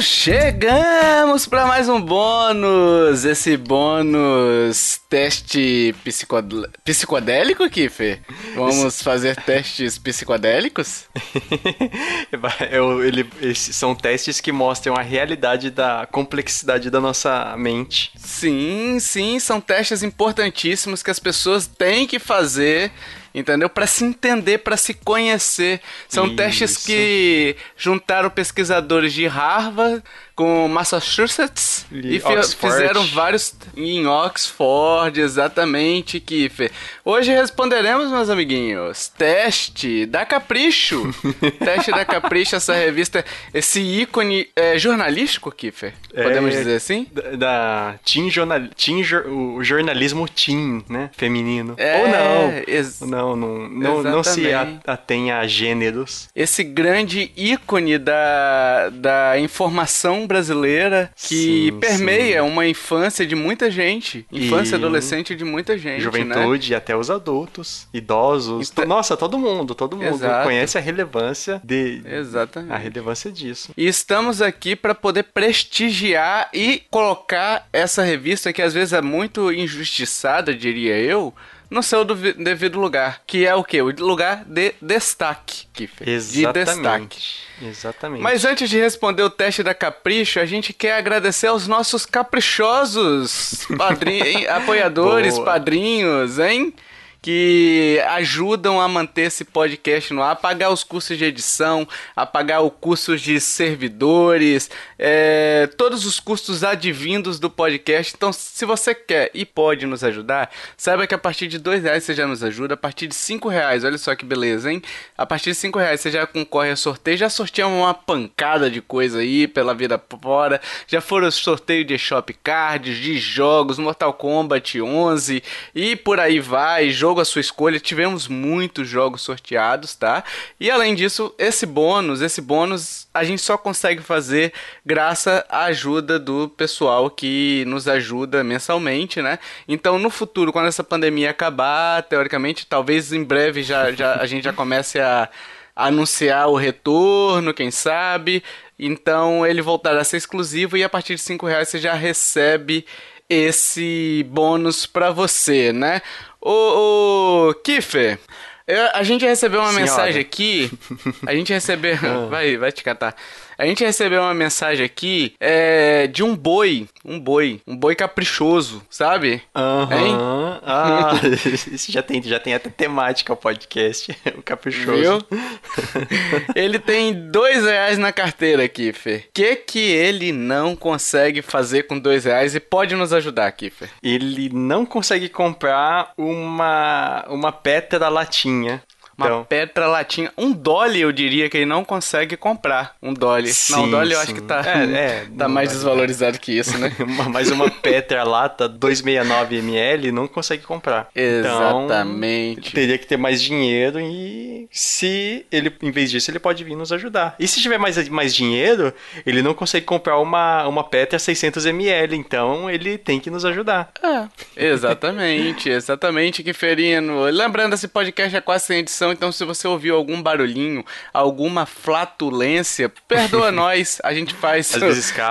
Chegamos para mais um bônus! Esse bônus teste psicod... psicodélico, Kiffer? Vamos fazer testes psicodélicos? Eu, ele, são testes que mostram a realidade da complexidade da nossa mente. Sim, sim, são testes importantíssimos que as pessoas têm que fazer entendeu? Para se entender, para se conhecer. São Isso. testes que juntaram pesquisadores de Harvard com Massachusetts e, e fizeram vários em Oxford, exatamente, Kiffer. Hoje responderemos, meus amiguinhos, teste da Capricho. teste da Capricho, essa revista, esse ícone é, jornalístico, Kiffer. Podemos é, dizer assim? Da, da teen, jornal, teen o jornalismo teen, né? Feminino. É, Ou não. Não, não, não, não se atém a gêneros. Esse grande ícone da, da informação brasileira que sim, permeia sim. uma infância de muita gente. Infância e adolescente de muita gente. Juventude né? até os adultos, idosos. Então, nossa, todo mundo, todo mundo Exato. conhece a relevância de. Exatamente. A relevância disso. E estamos aqui para poder prestigiar e colocar essa revista que às vezes é muito injustiçada, diria eu no seu devido lugar, que é o que? O lugar de destaque, Kiffer. Exatamente. De destaque. Exatamente. Mas antes de responder o teste da Capricho, a gente quer agradecer aos nossos caprichosos padrinhos, apoiadores, Boa. padrinhos, hein? Que ajudam a manter esse podcast no ar, a pagar os custos de edição, a pagar os custos de servidores, é, todos os custos advindos do podcast. Então, se você quer e pode nos ajudar, saiba que a partir de dois reais você já nos ajuda, a partir de cinco reais, olha só que beleza, hein? A partir de cinco reais você já concorre a sorteio, já sorteamos uma pancada de coisa aí pela vida fora, já foram sorteio de shop cards, de jogos, Mortal Kombat 11 e por aí vai, jogo jogo a sua escolha. Tivemos muitos jogos sorteados, tá? E além disso, esse bônus, esse bônus a gente só consegue fazer graças à ajuda do pessoal que nos ajuda mensalmente, né? Então, no futuro, quando essa pandemia acabar, teoricamente, talvez em breve já, já a gente já comece a anunciar o retorno, quem sabe. Então ele voltará a ser exclusivo e a partir de 5 reais você já recebe esse bônus para você, né? Ô, ô Kiffer, a gente recebeu uma Senhora. mensagem aqui. A gente recebeu. Ah. vai, vai te catar. A gente recebeu uma mensagem aqui é, de um boi. Um boi. Um boi caprichoso, sabe? Aham. Uhum. Ah, isso já tem, já tem até temática o podcast. o caprichoso. Viu? ele tem dois reais na carteira aqui, Fê. O que que ele não consegue fazer com dois reais e pode nos ajudar, Kiffer? Ele não consegue comprar uma, uma Petra latinha uma então. Petra latinha. Um Dolly, eu diria que ele não consegue comprar. Um Dolly. Sim, não, o Dolly eu acho que tá, é, é, tá mais desvalorizado que isso, né? Mas uma Petra lata 269ml não consegue comprar. Exatamente. Então, teria que ter mais dinheiro e se ele, em vez disso, ele pode vir nos ajudar. E se tiver mais, mais dinheiro, ele não consegue comprar uma, uma Petra 600ml, então ele tem que nos ajudar. É, exatamente, exatamente, Kiferino. Lembrando, esse podcast é quase sem edição então se você ouviu algum barulhinho, alguma flatulência, perdoa nós, a gente faz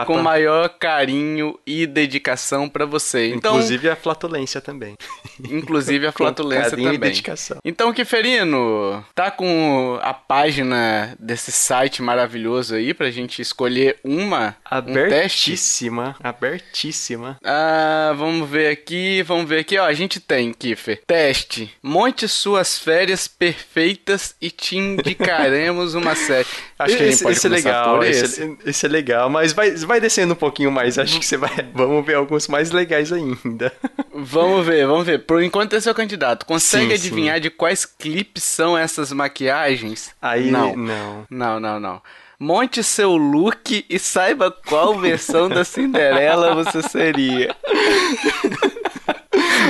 com maior carinho e dedicação para você. Então, inclusive a flatulência também. Inclusive a flatulência também. E dedicação. Então, Kiferino, tá com a página desse site maravilhoso aí pra gente escolher uma abertíssima, um abertíssima. Ah, vamos ver aqui, vamos ver aqui, ó, a gente tem, Kiffer. Teste. Monte suas férias perfeitas perfeitas e te indicaremos uma série. Acho que esse, esse é legal, esse. Esse, esse, é legal, mas vai, vai descendo um pouquinho mais. Acho que você vai. Vamos ver alguns mais legais ainda. Vamos ver, vamos ver. Por enquanto é o candidato. Consegue sim, adivinhar sim. de quais clipes são essas maquiagens? Aí não. Não, não, não. não. Monte seu look e saiba qual versão da Cinderela você seria.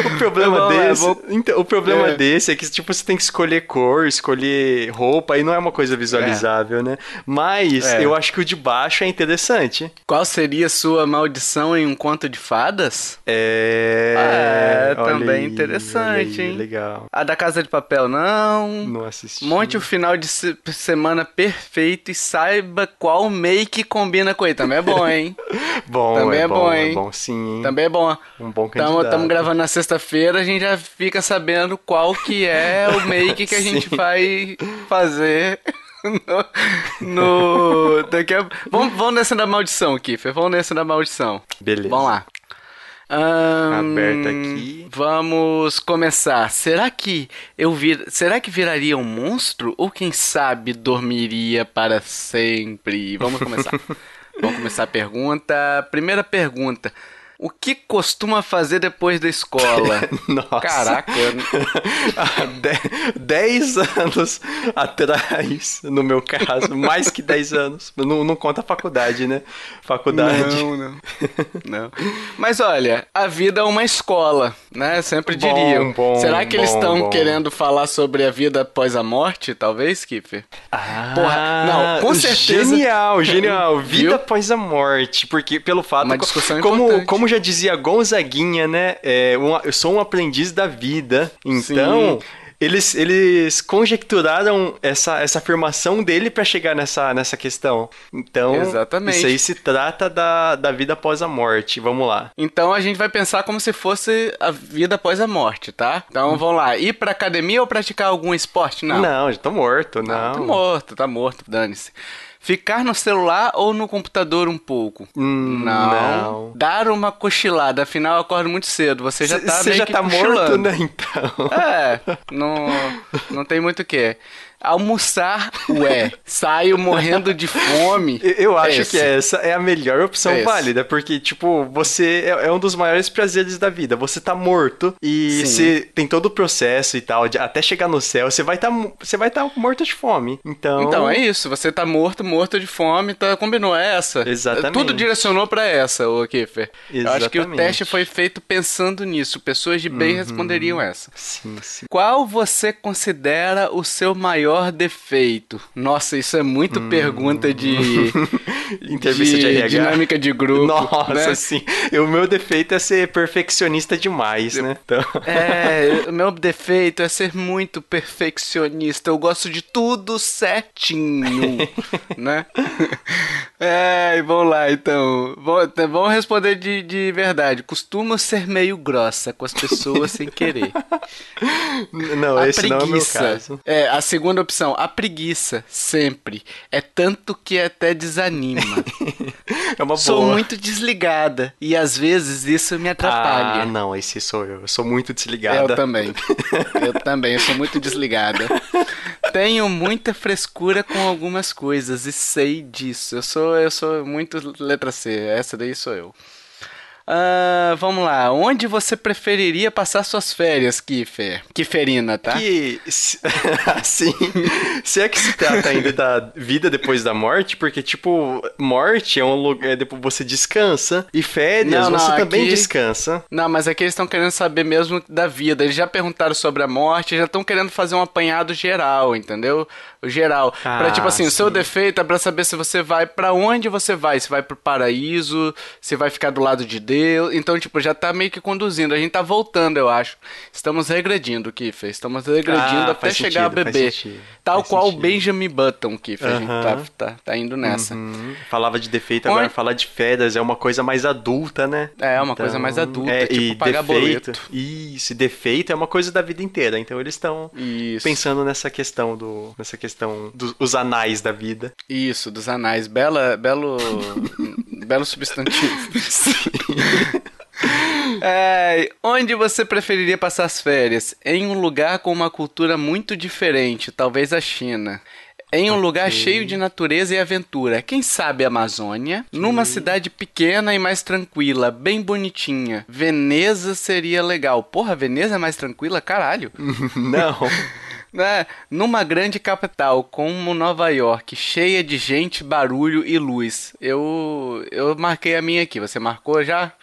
o problema Vamos lá, desse. vou- Então, o problema É. desse é que, tipo, você tem que escolher cor, escolher roupa, aí não é uma coisa visualizável, né? Mas É. eu acho que o de baixo é interessante. Qual seria sua maldição em um conto de fadas? É. É, também aí, interessante, aí, hein? Legal. A da Casa de Papel, não. Não assisti. Monte o final de se- semana perfeito e saiba qual make combina com ele. Também é bom, hein? Bom, Também é, é bom, bom, é hein? bom sim, hein? Também é bom. Um bom candidato. Estamos gravando na sexta-feira, a gente já fica sabendo qual que é o make que a gente vai fazer no... no- daqui a... vamos, vamos nessa da maldição, Kiffer. Vamos nessa da maldição. Beleza. Vamos lá. Ahn, Aberta aqui. Vamos começar. Será que eu vir... Será que viraria um monstro ou quem sabe dormiria para sempre? Vamos começar. vamos começar a pergunta. Primeira pergunta. O que costuma fazer depois da escola? Nossa. Caraca, eu- Há de- 10 anos atrás, no meu caso, mais que 10 anos. Não, não conta a faculdade, né? Faculdade. Não, não. Não. Mas olha, a vida é uma escola, né? Sempre Bom, diriam. bom, Será que eles bom, estão bom. querendo falar sobre a vida após a morte, talvez, Kiffer? Ah, Porra, não, com certeza- Genial, genial. Vida Viu? após a morte. Porque, pelo fato. Uma discussão como, importante. como já dizia Gonzaguinha, né? É, um- eu sou um aprendiz da vida. Então. Eles, eles conjecturaram essa, essa afirmação dele pra chegar nessa, nessa questão. Então, Exatamente. isso aí se trata da, da vida após a morte. Vamos lá. Então a gente vai pensar como se fosse a vida após a morte, tá? Então vamos lá. Ir pra academia ou praticar algum esporte? Não. Não, já tô morto, não. Tá morto, tá morto, dane-se. Ficar no celular ou no computador um pouco? Hum, não. Dar uma cochilada, afinal eu acordo muito cedo. Você já tá Você já tá morto, né? Então. É, não, não tem muito o que. Almoçar, ué. Saio morrendo de fome. Eu- Eu acho Esse. que essa é a melhor opção Esse. válida, porque, tipo, você é, é um dos maiores prazeres da vida. Você tá morto e Sim. você tem todo o processo e tal, de- até chegar no céu, você vai tá, mo- você vai tá morto de fome. Então, Então é isso, você tá morto, morto de fome, tá, combinou, é essa. Exatamente. Tudo direcionou pra essa, ô Kiffer. Eu acho que o Exatamente. teste foi feito pensando nisso. Pessoas de bem responderiam essa. Sim, sim. Qual você considera o seu maior defeito? Nossa, isso é muito pergunta de, Entrevista de, RH. dinâmica de grupo. Nossa, né? sim. O meu defeito é ser perfeccionista demais, né? Então... É, o meu defeito é ser muito perfeccionista. Eu gosto de tudo certinho, né? É, e vamos lá então. Vamos, vamos responder de, de verdade. Costumo ser meio grossa com as pessoas sem querer. Não, A esse não é o meu preguiça. caso. É, a segunda opção, a preguiça, sempre. É tanto que até desanima. É uma Sou boa. muito desligada e às vezes isso me atrapalha. Ah, não, esse sou eu. Eu sou muito Eu desligada. também. Eu também, eu sou muito desligada. Tenho muita frescura com algumas coisas e sei disso. Eu sou, eu sou muito letra C. Essa daí sou eu. Ah, vamos lá. Onde você preferiria passar suas férias, Kiffer? Kifferina, tá? Que, assim, se é que se trata ainda da vida depois da morte, porque, tipo, morte é um lugar, depois você descansa, e férias Não, não, você também aqui- descansa. Não, mas aqui eles estão querendo saber mesmo da vida. Eles já perguntaram sobre a morte, já estão querendo fazer um apanhado geral, entendeu? O geral. pra Ah, tipo assim, o seu sim. defeito é pra saber se você vai pra onde você vai. Se vai pro paraíso, se vai ficar do lado de Deus. Então, tipo, já tá meio que conduzindo. A gente tá voltando, eu acho. Estamos regredindo, Kiffer. Estamos regredindo Ah, até chegar a sentido, sentido, Tal faz qual sentido. o Benjamin Button, Kiffer. A gente tá, tá, tá indo nessa. Hum, falava de defeito, agora Onde- falar de férias é uma coisa mais adulta, né? É, uma coisa mais adulta, é, tipo e pagar defeito, boleto. Isso, defeito é uma coisa da vida inteira. Então eles estão pensando nessa questão do, nessa questão dos anais da vida. Isso, dos anais. Bela, belo, belo substantivo. É, onde você preferiria passar as férias? Em um lugar com uma cultura muito diferente, talvez a China. Em um lugar cheio de natureza e aventura. Quem sabe a Amazônia? Numa cidade pequena e mais tranquila, bem bonitinha. Veneza seria legal. Porra, Veneza é mais tranquila? Caralho. Não. Né? Numa grande capital como Nova York, cheia de gente, barulho e luz. Eu eu marquei a minha aqui. Você marcou já?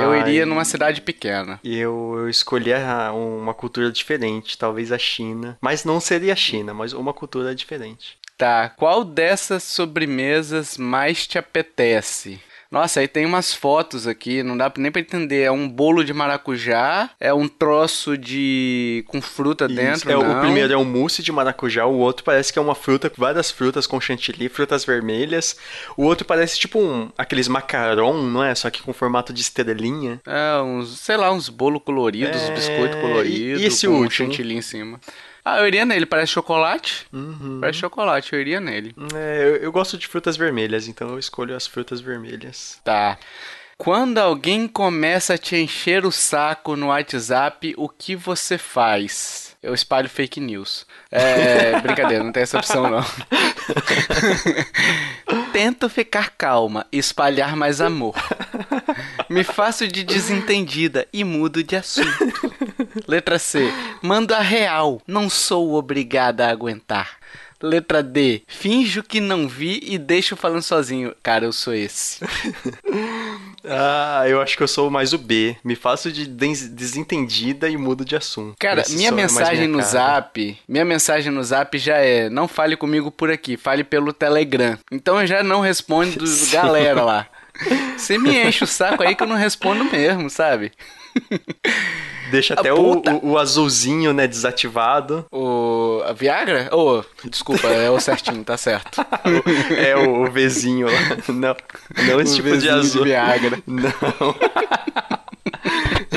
Eu iria numa cidade pequena. Eu, eu escolhi uma cultura diferente, talvez a China. Mas não seria a China, mas uma cultura diferente. Tá. Qual dessas sobremesas mais te apetece? Nossa, aí tem umas fotos aqui, não dá nem pra entender. É um bolo de maracujá, é um troço de. com fruta Isso, dentro. É, não. O primeiro é um mousse de maracujá, o outro parece que é uma fruta, várias frutas com chantilly, frutas vermelhas. O outro parece tipo um. aqueles macaron, não é? Só que com formato de estrelinha. É, uns, sei lá, uns bolos coloridos, é... biscoito colorido, e, e esse com último? chantilly em cima. Ah, eu iria nele, parece chocolate. Uhum. Parece chocolate, eu iria nele. É, eu, eu gosto de frutas vermelhas, então eu escolho as frutas vermelhas. Tá. Quando alguém começa a te encher o saco no WhatsApp, o que você faz? Eu espalho fake news. É, brincadeira, não tem essa opção não. Tento ficar calma e espalhar mais amor. Me faço de desentendida e mudo de assunto. Letra C. Mando a real. Não sou obrigada a aguentar. Letra D. Finjo que não vi e deixo falando sozinho. Cara, eu sou esse. ah, eu acho que eu sou mais o B. Me faço de desentendida e mudo de assunto. Cara, Esse minha mensagem minha no cara. zap, minha mensagem no zap já é: não fale comigo por aqui, fale pelo Telegram. Então eu já não respondo galera lá. Você me enche o saco aí que eu não respondo mesmo, sabe? Deixa até o, o, o, azulzinho, né, desativado. O a Viagra? Oh, desculpa, é o certinho, tá certo. é o, o Vzinho lá. Não, não esse o tipo de azul. De Viagra. Não.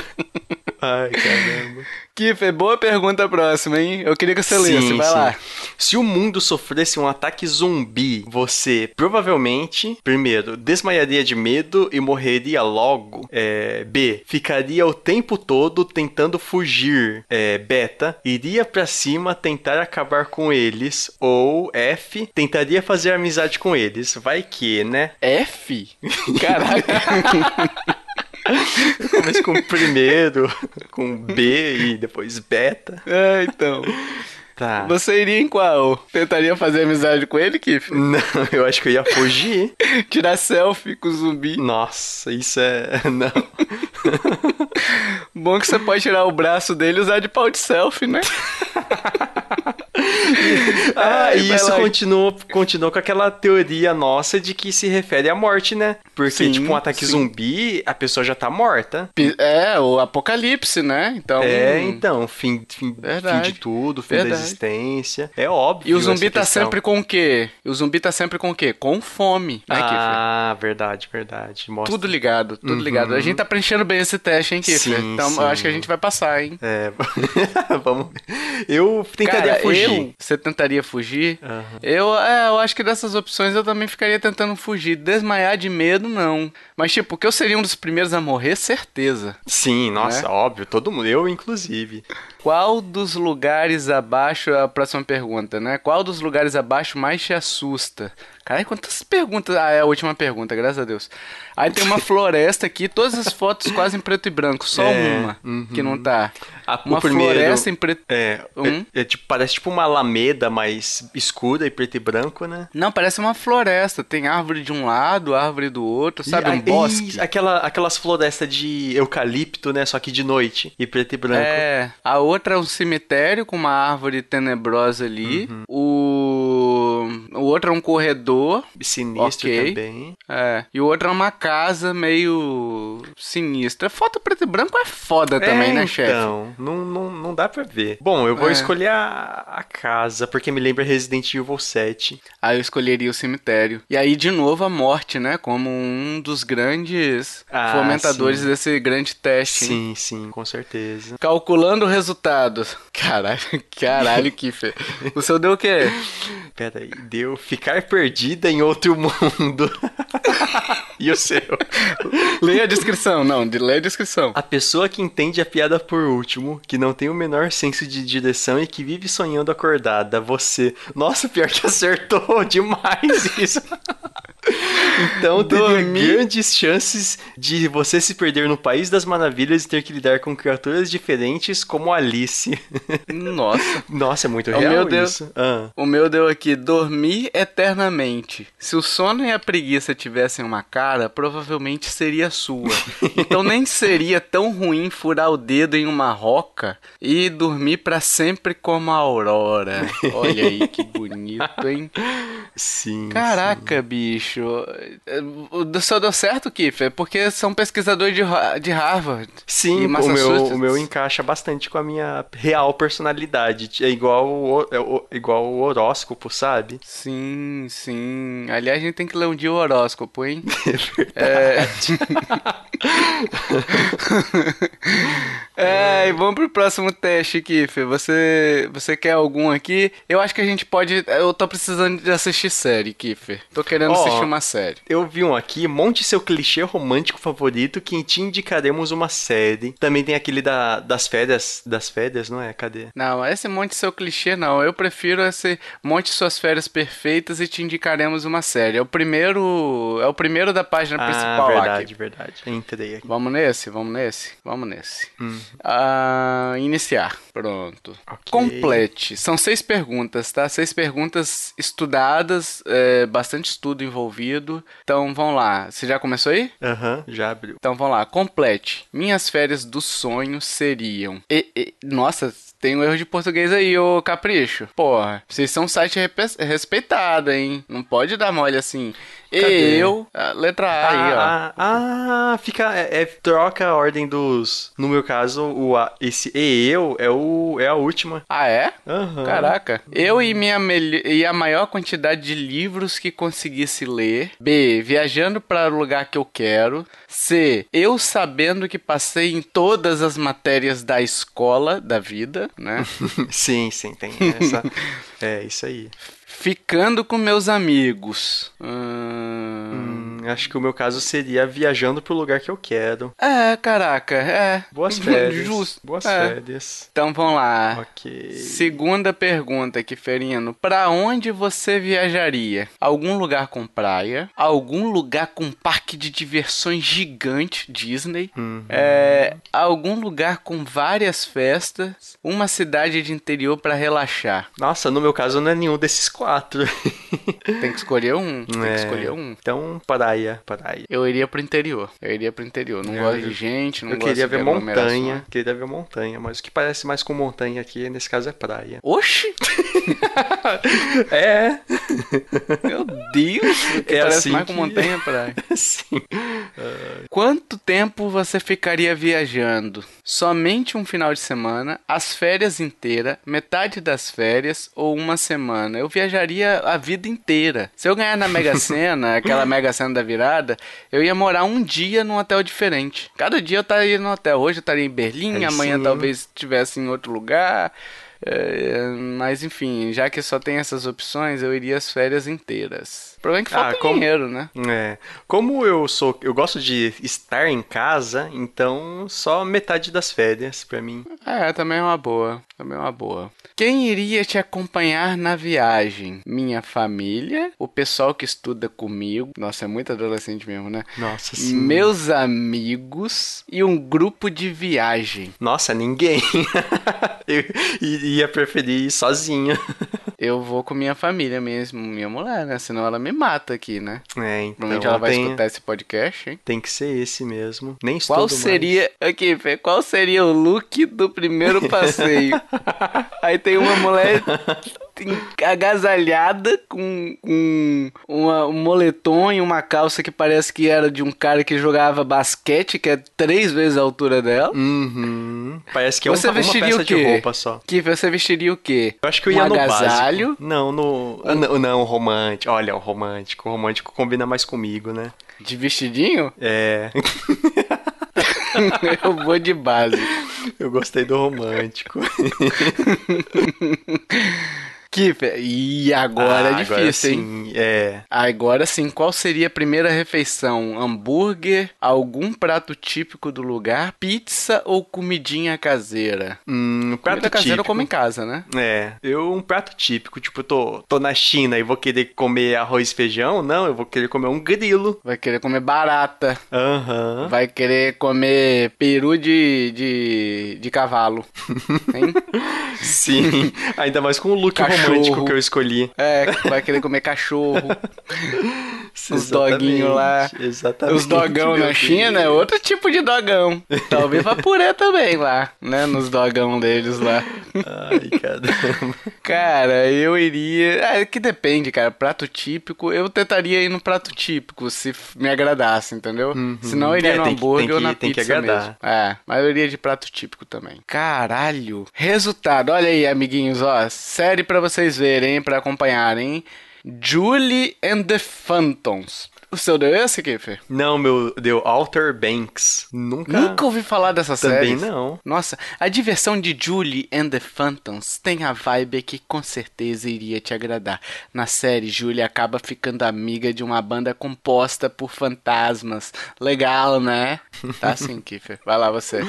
Ai, caramba. Kiffer, boa pergunta próxima, hein? Eu queria que você sim, lesse, vai sim. lá. Se o mundo sofresse um ataque zumbi, você provavelmente, primeiro, desmaiaria de medo e morreria logo. É, B, ficaria o tempo todo tentando fugir. É, beta, iria para cima tentar acabar com eles. Ou F, tentaria fazer amizade com eles. Vai que, né? F? Caraca. Começa com primeiro, com B e depois beta. É, então. Tá. Você iria em qual? Tentaria fazer amizade com ele, Kiff? Não, eu acho que eu ia fugir. Tirar selfie com o zumbi. Nossa, isso é. Não. Bom que você pode tirar o braço dele e usar de pau de selfie, né? ah, e isso continuou, continuou com aquela teoria nossa de que se refere à morte, né? Porque, sim, tipo, um ataque sim. zumbi, a pessoa já tá morta. É, o apocalipse, né? Então. É, então, fim, fim, fim de tudo, fim Verdade. da existência. É óbvio. E o zumbi tá questão. sempre com o quê? O zumbi tá sempre com o quê? Com fome, né, Ah, verdade, verdade. Mostra. Tudo ligado, tudo uhum. ligado. A gente tá preenchendo bem esse teste, hein, Kiffer? Então sim. eu acho que a gente vai passar, hein? É, vamos ver. Eu tentaria Cara, fugir. Você tentaria fugir? Uhum. Eu, é, eu acho que dessas opções eu também ficaria tentando fugir. Desmaiar de medo, não. Mas, tipo, que eu seria um dos primeiros a morrer, certeza. Sim, nossa, né? óbvio. Todo mundo, eu inclusive. Qual dos lugares abaixo, a próxima pergunta, né? Qual dos lugares abaixo mais te assusta? Caralho, quantas perguntas. Ah, é a última pergunta, graças a Deus. Aí tem uma floresta aqui, todas as fotos quase em preto e branco, só é, uma uhum. que não tá. A, uma primeiro, floresta em preto. É, um. é, é, tipo, parece tipo uma alameda mais escura e preto e branco, né? Não, parece uma floresta. Tem árvore de um lado, árvore do outro, sabe? um bosque. aquela, aquelas florestas de eucalipto, né? Só que de noite e preto e branco. É. A outra é um cemitério com uma árvore tenebrosa ali. Uhum. O. O outro é um corredor. Sinistro okay. também. É. E o outro é uma casa meio sinistra. Foto preto e branco é foda também, é, né, chefe? Então, não, não, não dá pra ver. Bom, eu vou é. escolher a, a casa, porque me lembra Resident Evil 7. Aí eu escolheria o cemitério. E aí, de novo, a morte, né? Como um dos grandes ah, fomentadores sim. desse grande teste. Sim, hein? sim, com certeza. Calculando o resultado. Caralho, caralho, Kiffer. O seu deu o quê? Pera aí, deu ficar perdida em outro mundo. e o seu? Leia a descrição, não, leia a descrição. A pessoa que entende a piada por último, que não tem o menor senso de direção e que vive sonhando acordada. Você. Nossa, pior que acertou demais isso. Então teria grandes chances de você se perder no País das Maravilhas e ter que lidar com criaturas diferentes como Alice. Nossa. Nossa, é muito O real meu deu- isso. Ah. O meu deu aqui, dormir eternamente. Se o sono e a preguiça tivessem uma cara, provavelmente seria sua. Então nem seria tão ruim furar o dedo em uma roca e dormir pra sempre como a aurora. Olha aí que bonito, hein? Sim. Caraca, bicho. O seu deu certo, Kiffer, porque são pesquisadores de, de Harvard. Sim, o meu, o meu encaixa bastante com a minha real personalidade. É igual o, é o- igual o horóscopo, sabe? Sim, sim. Aliás, a gente tem que ler um dia o horóscopo, hein? É É, e vamos pro próximo teste, Kiffer. Você, você quer algum aqui? Eu acho que a gente pode. Eu tô precisando de assistir série, Kiffer. Tô querendo Ó. assistir uma série. Eu vi um aqui, monte seu clichê romântico favorito, que te indicaremos uma série. Também tem aquele da, das férias, das férias, não é? Cadê? Não, esse monte seu clichê não. Eu prefiro esse monte suas férias perfeitas e te indicaremos uma série. É o primeiro. É o primeiro da página principal ah, lá, verdade, Kiffer. verdade. Entrei aqui. Vamos nesse? Vamos nesse? Vamos nesse. Hum. Ah, iniciar. Pronto. Ok. Complete. São seis perguntas, tá? Seis perguntas estudadas, é, bastante estudo envolvido. Então vamos lá. Você já começou aí? Aham, já abriu. Então vamos lá. Complete. Minhas férias do sonho seriam. E- e- nossa, tem um erro de português aí, ô Capricho. Porra, vocês são um site respeitado, hein? Não pode dar mole assim. Cadê? Eu, letra A aí, ó. Ah, ah, fica. É, é- troca a ordem dos. No meu caso, o a- esse e eu é, o, é a última. Ah, é? Aham. Caraca. Eu e, minha e a maior quantidade de livros que conseguisse ler. B. Viajando para o lugar que eu quero. C. Eu sabendo que passei em todas as matérias da escola da vida, né? sim, sim, tem essa. é, isso aí. Ficando com meus amigos. Hum... Hum, acho que o meu caso seria viajando pro lugar que eu quero. É, caraca, é. Boas férias. Justo. Boas É. férias. Então vamos lá. Ok. Segunda pergunta, Kiferino. Pra onde você viajaria? Algum lugar com praia? Algum lugar com parque de diversões gigante, Disney? Uhum. É, algum lugar com várias festas? Uma cidade de interior pra relaxar? Nossa, no meu caso não é nenhum desses quatro. Tem que escolher um. Tem É. que escolher um. Então, praia, praia. Eu iria pro interior. Eu iria pro interior. Não Eu- gosto de gente, não eu gosto queria de ver montanha, queria ver montanha, mas o que parece mais com montanha aqui, nesse caso, é praia. Oxi! É, Meu Deus! É parece assim mais com que- montanha praia. sim. Quanto tempo você ficaria viajando? Somente um final de semana, as férias inteiras, metade das férias ou uma semana? Eu viajaria a vida inteira. Se eu ganhar na Mega Sena, aquela Mega Sena da virada, eu ia morar um dia num hotel diferente. Cada dia eu estaria no hotel. Hoje eu estaria em Berlim, Aí amanhã sim. talvez estivesse em outro lugar. É, mas enfim, já que só tem essas opções, eu iria as férias inteiras. Problema é que falta Ah, como- dinheiro, né? É. Como eu sou, eu gosto de estar em casa, então só metade das férias pra mim. É, também é uma boa. Também é uma boa. Quem iria te acompanhar na viagem? Minha família, o pessoal que estuda comigo. Nossa, é muito adolescente mesmo, né? Nossa, sim. Meus amigos e um grupo de viagem. Nossa, ninguém. eu ia preferir ir sozinho. Eu vou com minha família mesmo, minha mulher, né? Senão ela me mata aqui, né? É, então Provavelmente ela vai tem, escutar esse podcast, hein? tem que ser esse mesmo. Nem estudo Qual mais. seria. Aqui, Fê, qual seria o look do primeiro passeio? Aí tem uma mulher agasalhada com, com uma- um moletom e uma calça que parece que era de um cara que jogava basquete, que é três vezes a altura dela. Uhum. Parece que é um- Você uma vestiria peça o quê? de roupa só. Que você vestiria o quê? Eu acho que eu um ia no agasalho. básico. Não, no... ah, não, não, romântico. Olha, o romântico. O romântico combina mais comigo, né? De vestidinho? É... Eu vou de base. eu gostei do romântico. Kiffer, e agora Ah, é difícil, hein? sim, é. Agora sim, qual seria a primeira refeição? Hambúrguer, algum prato típico do lugar, pizza ou comidinha caseira? Hum, prato Comida caseira eu como em casa, né? É, eu um prato típico, tipo, eu tô, tô na China e vou querer comer arroz e feijão? Não, eu vou querer comer um grilo. Vai querer comer barata, Aham. vai querer comer peru de, de, de cavalo, hein? Sim, ainda mais com o look Cachorro. Romântico que eu escolhi. É, vai querer comer cachorro. Os doguinhos lá. Exatamente. Os dogão na China é outro tipo de dogão. Talvez vá purê também lá, né? Nos dogão deles lá. Ai, caramba. Cara, eu iria. É que depende, cara. Prato típico, eu tentaria ir no prato típico, se me agradasse, entendeu? Senão eu iria É, no que- hambúrguer tem ou na que- que pizza mesmo. É, iria de prato típico também. Caralho. Resultado, olha aí, amiguinhos, ó. Série pra vocês verem, pra acompanharem. Julie and the Phantoms. O seu deu esse, Kiffer? Não, meu, deu Alter Banks. Nunca. Nunca ouvi falar dessa série. Também não. Nossa, a diversão de Julie and the Phantoms tem a vibe que com certeza iria te agradar. Na série, Julie acaba ficando amiga de uma banda composta por fantasmas. Legal, né? Tá assim, Kiffer. Vai lá você.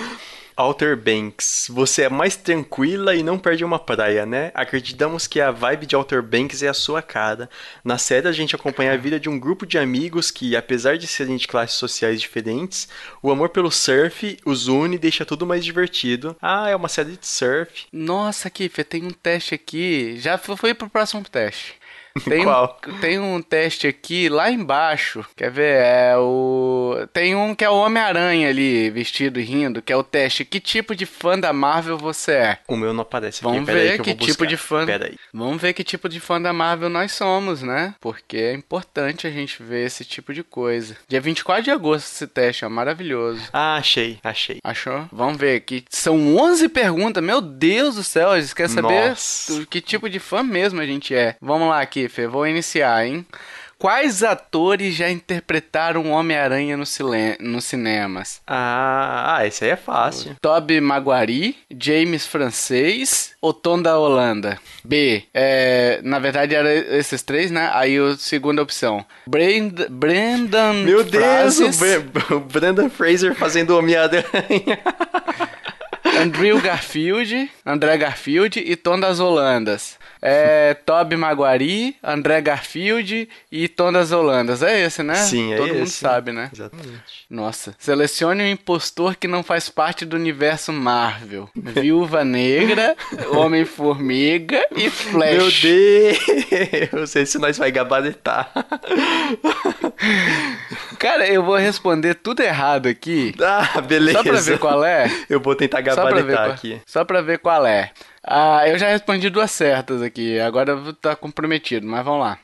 Alter Banks, você é mais tranquila e não perde uma praia, né? Acreditamos que a vibe de Alter Banks é a sua cara. Na série a gente acompanha a vida de um grupo de amigos que, apesar de serem de classes sociais diferentes, o amor pelo surf os une e deixa tudo mais divertido. Ah, é uma série de surf. Nossa, Kiffer, tem um teste aqui. Já foi pro próximo teste. Tem um, Qual? tem um teste aqui lá embaixo. Quer ver? É o. Tem um que é o Homem-Aranha ali, vestido e rindo, que é o teste. Que tipo de fã da Marvel você é? O meu não aparece aqui, Vamos peraí ver que que tipo de fã. Peraí. Vamos ver que tipo de fã da Marvel nós somos, né? Porque é importante a gente ver esse tipo de coisa. Dia 24 de agosto esse teste, é maravilhoso. Ah, achei, achei. Achou? Vamos ver aqui. São 11 perguntas. Meu Deus do céu, eles querem saber Nossa. que tipo de fã mesmo a gente é. Vamos lá, Kiffer. Vou iniciar, hein? Quais atores já interpretaram Homem-Aranha no nos cinemas? Ah, ah, esse aí é fácil. Tobey Maguire, James Francês ou Tom da Holanda? B. É, na verdade, eram esses três, né? Aí a segunda opção. Brand Brendan Meu Deus, o, o Brandon Fraser fazendo Homem-Aranha. Andrew Garfield, André Garfield e Tom das Holandas. É Tobey Maguire, André Garfield e Tom das Holandas. É esse, né? Sim, é Todo mundo esse. sabe, né? Exatamente. Nossa. Selecione um impostor que não faz parte do universo Marvel. Viúva Negra, Homem-Formiga e Meu Flash. Deus, esse nós vai gabaritar. Cara, eu vou responder tudo errado aqui. Ah, beleza. Só pra ver qual é. Eu vou tentar Só ver gabaritar qual, aqui. só pra ver qual é. Ah, eu já respondi duas certas aqui. Agora eu vou estar comprometido, mas vamos lá.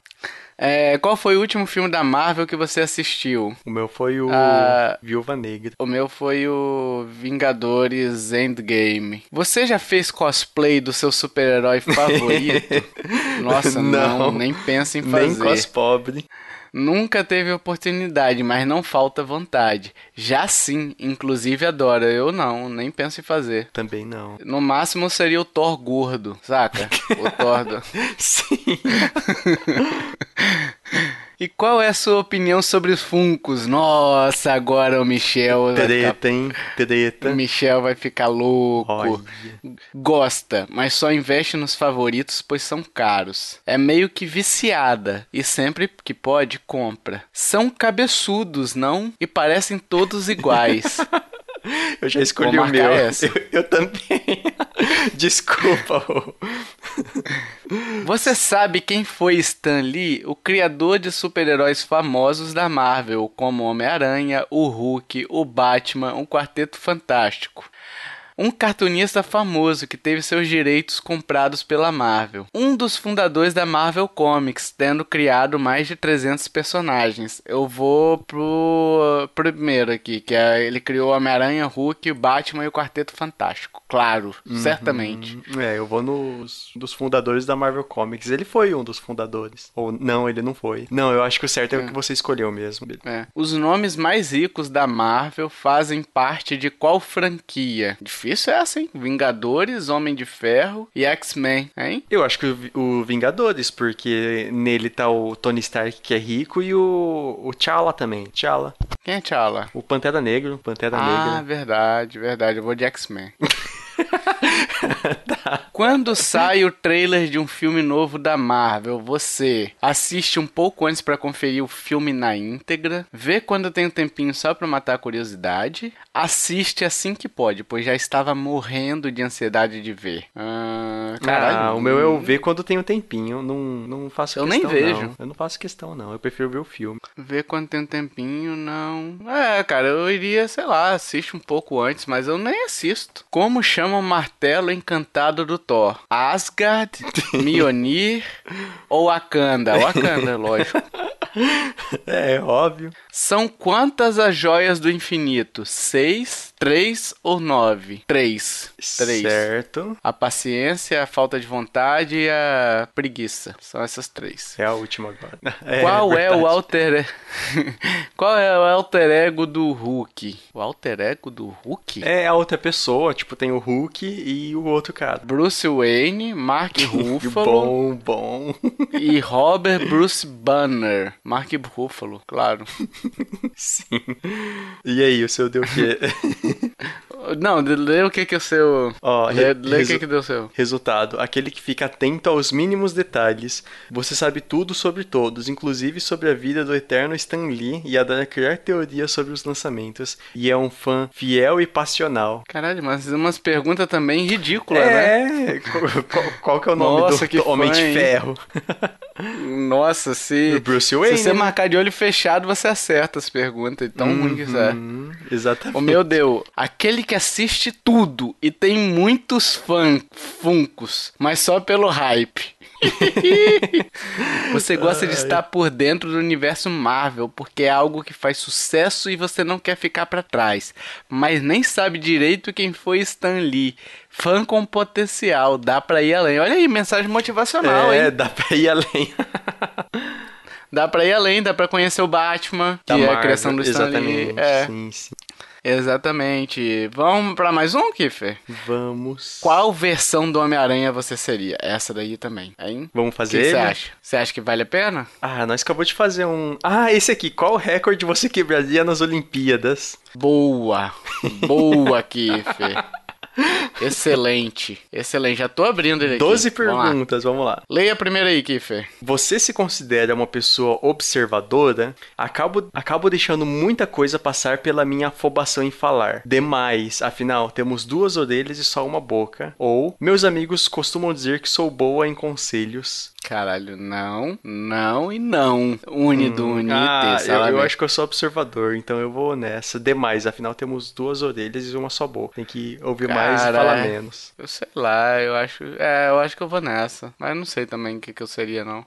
É, qual foi o último filme da Marvel que você assistiu? O meu foi o Ah. Viúva Negra. O meu foi o Vingadores Endgame. Você já fez cosplay do seu super-herói favorito? Nossa, não, Não. nem pensa em Nem fazer. cos pobre. Nunca teve oportunidade, mas não falta vontade. Já sim, inclusive adora. Eu não, nem penso em fazer. Também não. No máximo seria o Thor gordo, saca? O Thor. do- Sim. E qual é a sua opinião sobre os Funcos? Nossa, agora o Michel vai ficar... Treta, hein? Treta. O Michel vai ficar louco. Olha. Gosta, mas só investe nos favoritos pois são caros. É meio que viciada e sempre que pode compra. São cabeçudos, não? E parecem todos iguais. Eu já escolhi o meu. essa. Eu, eu também. Desculpa. Você sabe quem foi Stan Lee, o criador de super-heróis famosos da Marvel, como Homem-Aranha, o Hulk, o Batman, o Quarteto Fantástico. Um cartunista famoso que teve seus direitos comprados pela Marvel. Um dos fundadores da Marvel Comics, tendo criado mais de 300 personagens. Eu vou pro primeiro aqui, que é ele criou Homem-Aranha, Hulk, o Batman e o Quarteto Fantástico. Claro, certamente. É, eu vou nos dos fundadores da Marvel Comics. Ele foi um dos fundadores. Ou não, ele não foi. Não, eu acho que o certo é, o que você escolheu mesmo. É. Os nomes mais ricos da Marvel fazem parte de qual franquia? Difícil difícil essa, hein? Vingadores, Homem de Ferro e X-Men, hein? Eu acho que o, o Vingadores, porque nele tá o Tony Stark, que é rico, e o, o T'Challa também. T'Challa. Quem é T'Challa? O Pantera Negro. Pantera Ah, Negra. verdade, verdade. Eu vou de X-Men. Quando sai o trailer de um filme novo da Marvel, você assiste um pouco antes pra conferir o filme na íntegra, vê quando tem um tempinho só pra matar a curiosidade, assiste assim que pode, pois já estava morrendo de ansiedade de ver. Ah, caralho. Ah, o meu é eu ver quando tem um tempinho. Não, não faço Eu nem questão. vejo. não. Eu não faço questão, não. Eu prefiro ver o filme. Ver quando tem um tempinho, não. É, cara, eu iria, sei lá, assiste um pouco antes, mas eu nem assisto. Como chama o martelo encantado do Thor? Asgard, Mjolnir ou Wakanda? Wakanda, lógico. É, óbvio. São quantas as joias do infinito? Seis, três ou nove? Três. Três. Certo. A paciência, a falta de vontade e a preguiça. São essas três. É a última agora. Qual é o verdade. alter Qual é o alter ego do Hulk? O alter ego do Hulk? É a outra pessoa, tipo, tem o Hulk e o outro cara. Bruce Wayne, Mark Ruffalo Bom, bom. e Robert Bruce Banner. Mark Ruffalo, claro. Sim. E aí, o seu deu o quê? Não, lê o que que é o seu... Ó, lê lê o que que deu o seu. Resultado: aquele que fica atento aos mínimos detalhes. Você sabe tudo sobre todos, inclusive sobre a vida do eterno Stan Lee e adora criar teorias sobre os lançamentos. E é um fã fiel e passional. Caralho, mas umas perguntas também ridículas, né? É, qual, qual- que é o nome Nossa, do, do Homem de? Ferro? Nossa, se... Bruce Se Wayne. você né? marcar de olho fechado, você acerta as perguntas. Tão ruim que isso é. Uhum, exatamente. O meu deu, aquele que assiste tudo e tem muitos fãs, funcos, mas só pelo hype. você gosta de estar por dentro do universo Marvel, porque é algo que faz sucesso e você não quer ficar pra trás, mas nem sabe direito quem foi Stan Lee. Fã com potencial, dá pra ir além. Olha aí, mensagem motivacional, é, hein? dá pra ir além. Dá pra ir além, dá pra conhecer o Batman, que Da é a Marvel, criação do Stan Lee. É. Sim, sim. Exatamente. Vamos pra mais um, Kiffer? Vamos. Qual versão do Homem-Aranha você seria? Essa daí também, hein? Vamos O fazer? que você acha? Você acha que vale a pena? Ah, nós acabou de fazer um. Ah, esse aqui. Qual recorde você quebraria nas Olimpíadas? Boa! Boa, Kiffer. Excelente. Excelente. Já tô abrindo ele aqui. 12 Vamos lá. perguntas, vamos lá. Leia a primeira aí, Kiffer. Você se considera uma pessoa observadora? Acabo, acabo deixando muita coisa passar pela minha afobação em falar. Demais, afinal, temos duas orelhas e só uma boca. Ou, meus amigos costumam dizer que sou boa em conselhos. Caralho, não, não e não. Uni do Unite, ah, eu, eu acho que eu sou observador, então eu vou nessa. Demais, afinal, temos duas orelhas e uma só boca. Tem que ouvir mais e Cara, falar menos. Eu sei lá, eu acho. É, eu acho que eu vou nessa. Mas não sei também o que, que eu seria, não.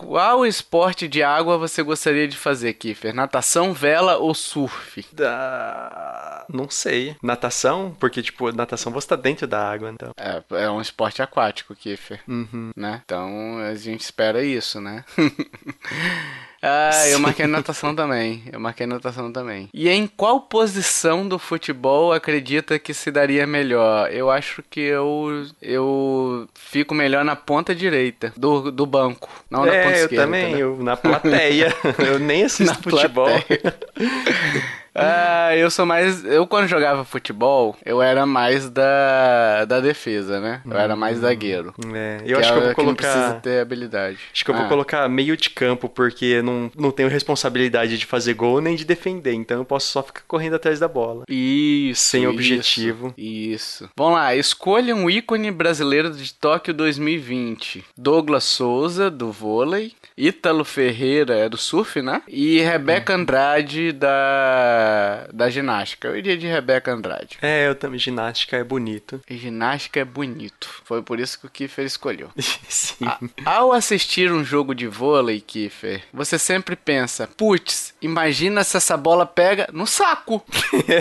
Qual esporte de água você gostaria de fazer, Kiffer? Natação, vela ou surf? Da... Não sei. Natação? Porque, tipo, natação você tá dentro da água, então. É, é um esporte aquático, Kiffer, Uhum. né? Então a gente espera isso, né? ah, eu marquei natação também. Eu marquei natação também. E em qual posição do futebol acredita que se daria melhor? Eu acho que eu eu fico melhor na ponta direita do, do banco, não na ponta é, eu esquerda. também, eu na plateia. eu nem assisto Na futebol. Ah, eu sou mais. Eu, quando jogava futebol, eu era mais da, da defesa, né? Eu era mais zagueiro. É, eu acho que eu é vou colocar. precisa ter habilidade. Acho que eu vou Ah, colocar meio de campo, porque não, não tenho responsabilidade de fazer gol nem de defender, então eu posso só ficar correndo atrás da bola. Isso. Sem isso, objetivo. Isso. Vamos lá, escolha um ícone brasileiro de Tóquio 2020. Douglas Souza, do vôlei. Ítalo Ferreira, é do surf, né? E Rebeca Uhum. Andrade, da, da ginástica. Eu iria de Rebeca Andrade. É, eu também. Ginástica é bonito. E ginástica é bonito. Foi por isso que o Kiefer escolheu. Sim. A- Ao assistir um jogo de vôlei, Kiefer, você sempre pensa: putz, imagina se essa bola pega no saco.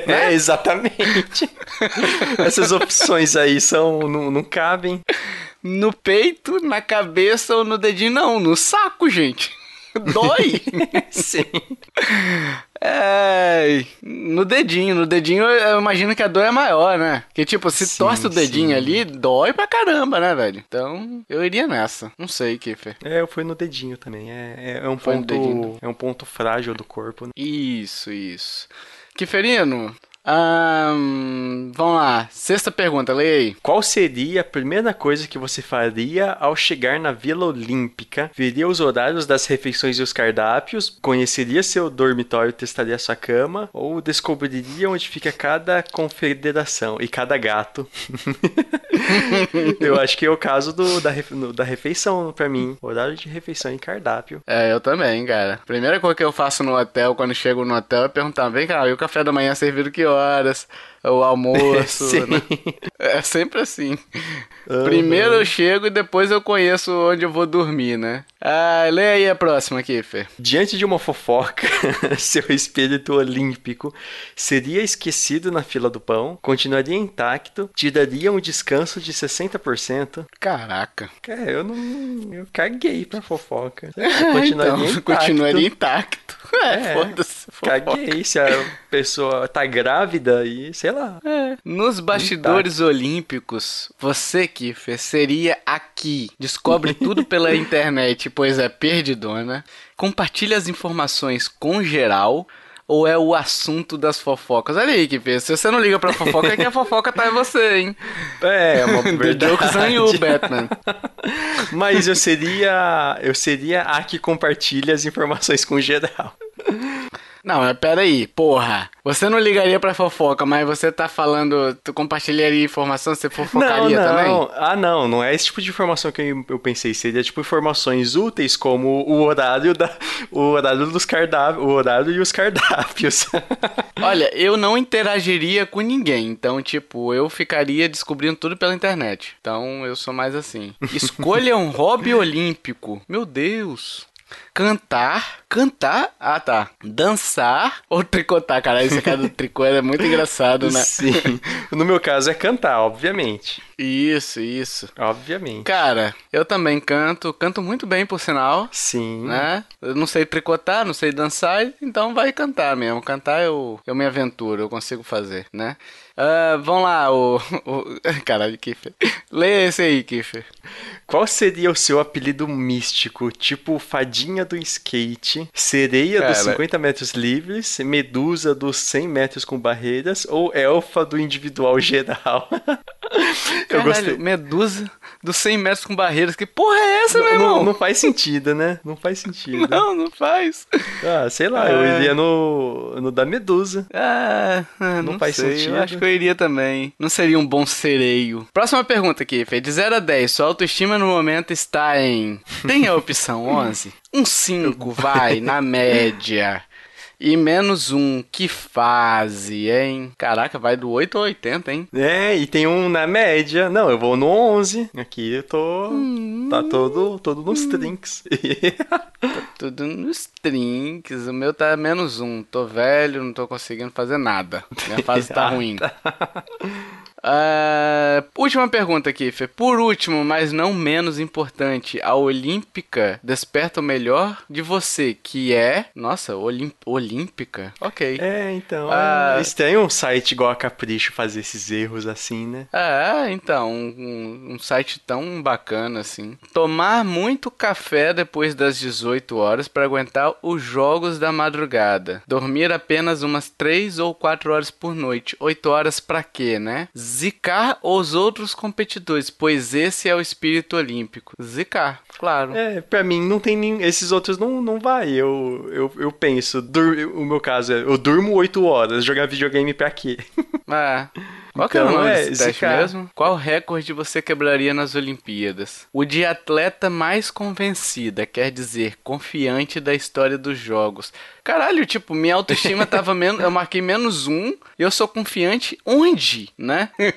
É, exatamente. Essas opções aí são. Não, não cabem. No peito, na cabeça ou no dedinho? Não, no saco, gente. Dói. Sim. É. No dedinho. No dedinho eu imagino que a dor é maior, né? Que tipo, se sim, torce o dedinho sim. ali, dói pra caramba, né, velho? Então, eu iria nessa. Não sei, Kiffer. É, eu fui no dedinho também. É, é, um ponto. É um ponto frágil do corpo. Né? Isso, isso. Kiferino, um, vamos lá, sexta pergunta, leia aí. Qual seria a primeira coisa que você faria ao chegar na Vila Olímpica? Veria os horários das refeições e os cardápios? Conheceria seu dormitório e testaria sua cama? Ou descobriria onde fica cada confederação e cada gato? eu acho que é o caso do, da, da refeição para mim. Horário de refeição e cardápio. É, eu também, cara. Primeira coisa que eu faço no hotel, quando chego no hotel, é perguntar: vem cá, e o café da manhã é servido que horas? O almoço. Né? É sempre assim. Primeiro eu chego e depois eu conheço onde eu vou dormir, né? Ah, lê aí a próxima aqui. Diante de uma fofoca, seu espírito olímpico seria esquecido na fila do pão, continuaria intacto, te daria um descanso de 60%. Caraca. É, eu não. Eu caguei pra fofoca. Eu continuaria então, intacto. Continuaria intacto. É, é foda-se. Caguei se a pessoa tá grávida e sei lá. É. Nos bastidores intacto. olímpicos, você, Kiffer, seria aqui. Descobre tudo pela internet, pois é perdidona. Compartilha as informações com geral ou é o assunto das fofocas? Olha aí, que Se você não liga pra fofoca, é que a fofoca tá em você, hein? É, é uma verdade. The joke's on you, Batman. Mas eu seria, eu seria a que compartilha as informações com geral. Não, mas peraí, porra. Você não ligaria pra fofoca, mas você tá falando, tu compartilharia informação, você fofocaria não, não. também? Ah, não, não é esse tipo de informação que eu pensei. Seria tipo informações úteis, como o horário da. O horário dos cardápios. O horário e os cardápios. Olha, eu não interagiria com ninguém. Então, tipo, eu ficaria descobrindo tudo pela internet. Então, eu sou mais assim. Escolha um hobby olímpico. Meu Deus. Cantar. Cantar? Ah, tá. Dançar ou tricotar, cara. Esse cara do tricô é muito engraçado, né? Sim. No meu caso é cantar, obviamente. Isso, isso. Obviamente. Cara, eu também canto. Canto muito bem, por sinal. Sim. Né? Eu não sei tricotar, não sei dançar, então vai cantar mesmo. Cantar eu, eu me aventuro, eu consigo fazer, né? Uh, vamos lá, o, o. Caralho, Kiffer. Leia esse aí, Kiffer. Qual seria o seu apelido místico? Tipo Fadinha do Skate, Sereia Cara. dos 50 metros livres, Medusa dos 100 metros com barreiras ou Elfa do individual geral? Eu gostei. Medusa dos 100 metros com barreiras. Que porra é essa, não, meu irmão? Não, não, faz sentido, né? Não faz sentido. Não, não faz. Ah, sei lá, é... eu iria no, no da Medusa. Ah, não, não faz sei. sentido. Eu acho que eu iria também. Não seria um bom sereio. Próxima pergunta aqui, Fê. De 0 a 10, sua autoestima no momento está em. Tem a opção 11? Um 5, vai, na média. E menos um, que fase, hein? Caraca, vai do 8 ao 80, hein? É, e tem um na média. Não, eu vou no 11. Aqui eu tô. Hum. Tá todo, todo nos hum. trinks. tá tudo nos trinks. O meu tá menos um. Tô velho, não tô conseguindo fazer nada. Minha fase tá ruim. Uh, última pergunta aqui, Fê. Por último, mas não menos importante, a Olímpica desperta o melhor de você, que é. Nossa, Olim... Olímpica? Ok. É, então. Uh, é estranho um site igual a Capricho fazer esses erros assim, né? É, então. Um, um site tão bacana assim. Tomar muito café depois das 18 horas para aguentar os jogos da madrugada. Dormir apenas umas 3 ou 4 horas por noite. 8 horas para quê, né? Zicar os outros competidores, pois esse é o espírito olímpico. Zicar, claro. É, pra mim não tem nem. Esses outros não, não vai. Eu, eu, eu penso, dur... o meu caso é, eu durmo 8 horas, jogar videogame pra quê? É. Qual então, que é o nome é, desse mesmo? Qual recorde você quebraria nas Olimpíadas? O de atleta mais convencida, quer dizer, confiante da história dos jogos. Caralho, tipo, minha autoestima tava menos. Eu marquei menos um e eu sou confiante onde, né?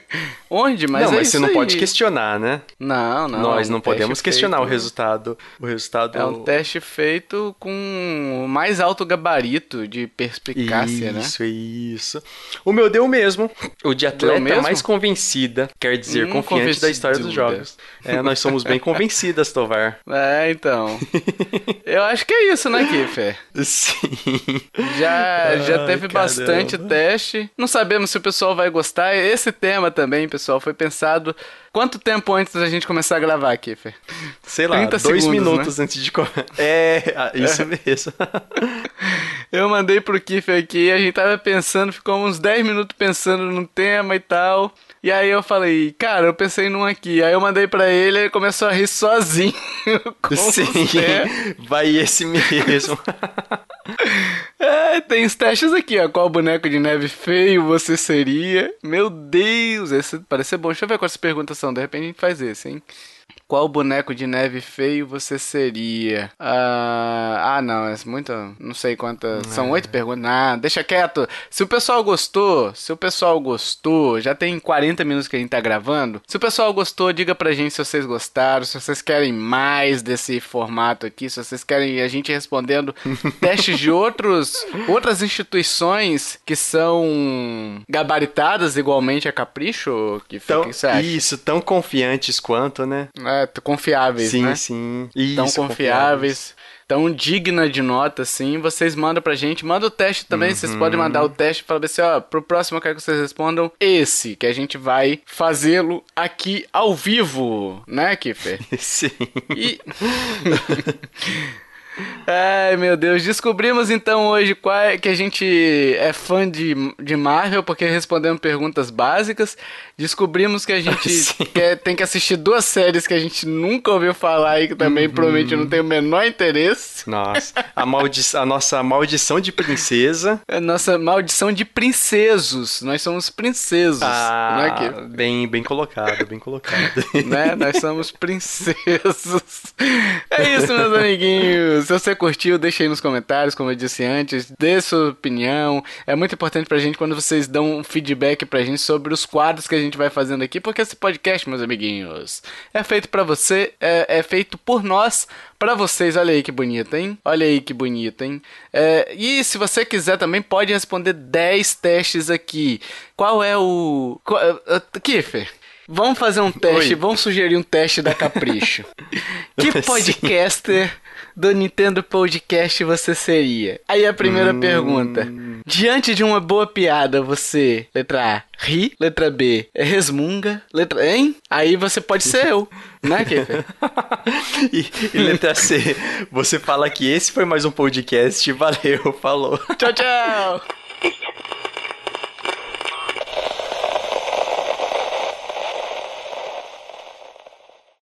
onde? Mas não, é mas você não aí. pode questionar, né? Não, não. Nós é um não podemos questionar feito... o resultado. O resultado é um teste feito com o mais alto gabarito de perspicácia, isso, né? Isso, isso. O meu deu mesmo. O de atleta atleta mesmo? mais convencida, quer dizer, Hum, confiante da história dos jogos. É, nós somos bem convencidas, Tovar. É, então. Eu acho que é isso, né, Kiffer? Sim. Já, já teve bastante teste. Não sabemos se o pessoal vai gostar. Esse tema também, pessoal, foi pensado quanto tempo antes da gente começar a gravar, Kiffer? Sei lá, 30 dois segundos, né? minutos antes de começar. É, isso mesmo. Eu mandei pro Kiffer aqui, a gente tava pensando, ficou uns 10 minutos pensando no tema e tal. E aí eu falei, cara, eu pensei num aqui. Aí eu mandei pra ele, ele começou a rir sozinho. Sim, testes. vai esse mesmo. É, tem os testes aqui, ó. Qual boneco de neve feio você seria? Meu Deus, esse parece ser bom. Deixa eu ver quais perguntas são. De repente a gente faz esse, hein? Qual boneco de neve feio você seria? Ah, ah não, é muito. Não sei quantas. São oito perguntas. Ah, deixa quieto. Se o pessoal gostou, se o pessoal gostou, já tem 40 minutos que a gente tá gravando. Se o pessoal gostou, diga pra gente se vocês gostaram, se vocês querem mais desse formato aqui, se vocês querem a gente respondendo testes de outros, outras instituições que são gabaritadas igualmente a Capricho. Que, Tão, o que acha? isso, tão confiantes quanto, né? É, t- confiáveis, sim, né? sim. Tão Isso, confiáveis, tão digna de nota, assim. Vocês mandam pra gente. Manda o teste também. Vocês podem mandar o teste e falar assim, ó, pro próximo eu quero que vocês respondam esse, que a gente vai fazê-lo aqui ao vivo, né, Kiffer? Sim. E... Ai, meu Deus. Descobrimos então hoje qual é, que a gente é fã de, de Marvel porque respondemos perguntas básicas. Descobrimos que a gente quer, tem que assistir duas séries que a gente nunca ouviu falar e que também provavelmente não tem o menor interesse. Nossa, a, maldi a nossa maldição de princesa. É a nossa maldição de princesos. Nós somos princesos. Ah, né, Kiffer? bem, bem colocado, bem colocado. né? Nós somos princesos. É isso, meus amiguinhos. Se você curtiu, deixa aí nos comentários, como eu disse antes, dê sua opinião. É muito importante pra gente quando vocês dão um feedback pra gente sobre os quadros que a gente vai fazendo aqui, porque esse podcast, meus amiguinhos, é feito pra você, é, é feito por nós, pra vocês. Olha aí que bonito, hein? Olha aí que bonito, hein? É, e se você quiser também, pode responder 10 testes aqui. Qual é o. Qual, uh, uh, Kiffer? Vamos fazer um teste, Oi. vamos sugerir um teste da Capricho. que podcaster do Nintendo Podcast você seria? Aí a primeira Hum. pergunta. Diante de uma boa piada, você, letra A, ri, letra B, resmunga, letra hein? Aí você pode ser eu, né, Kiffer? e, e letra C, você fala que esse foi mais um podcast. Valeu, falou. tchau, tchau!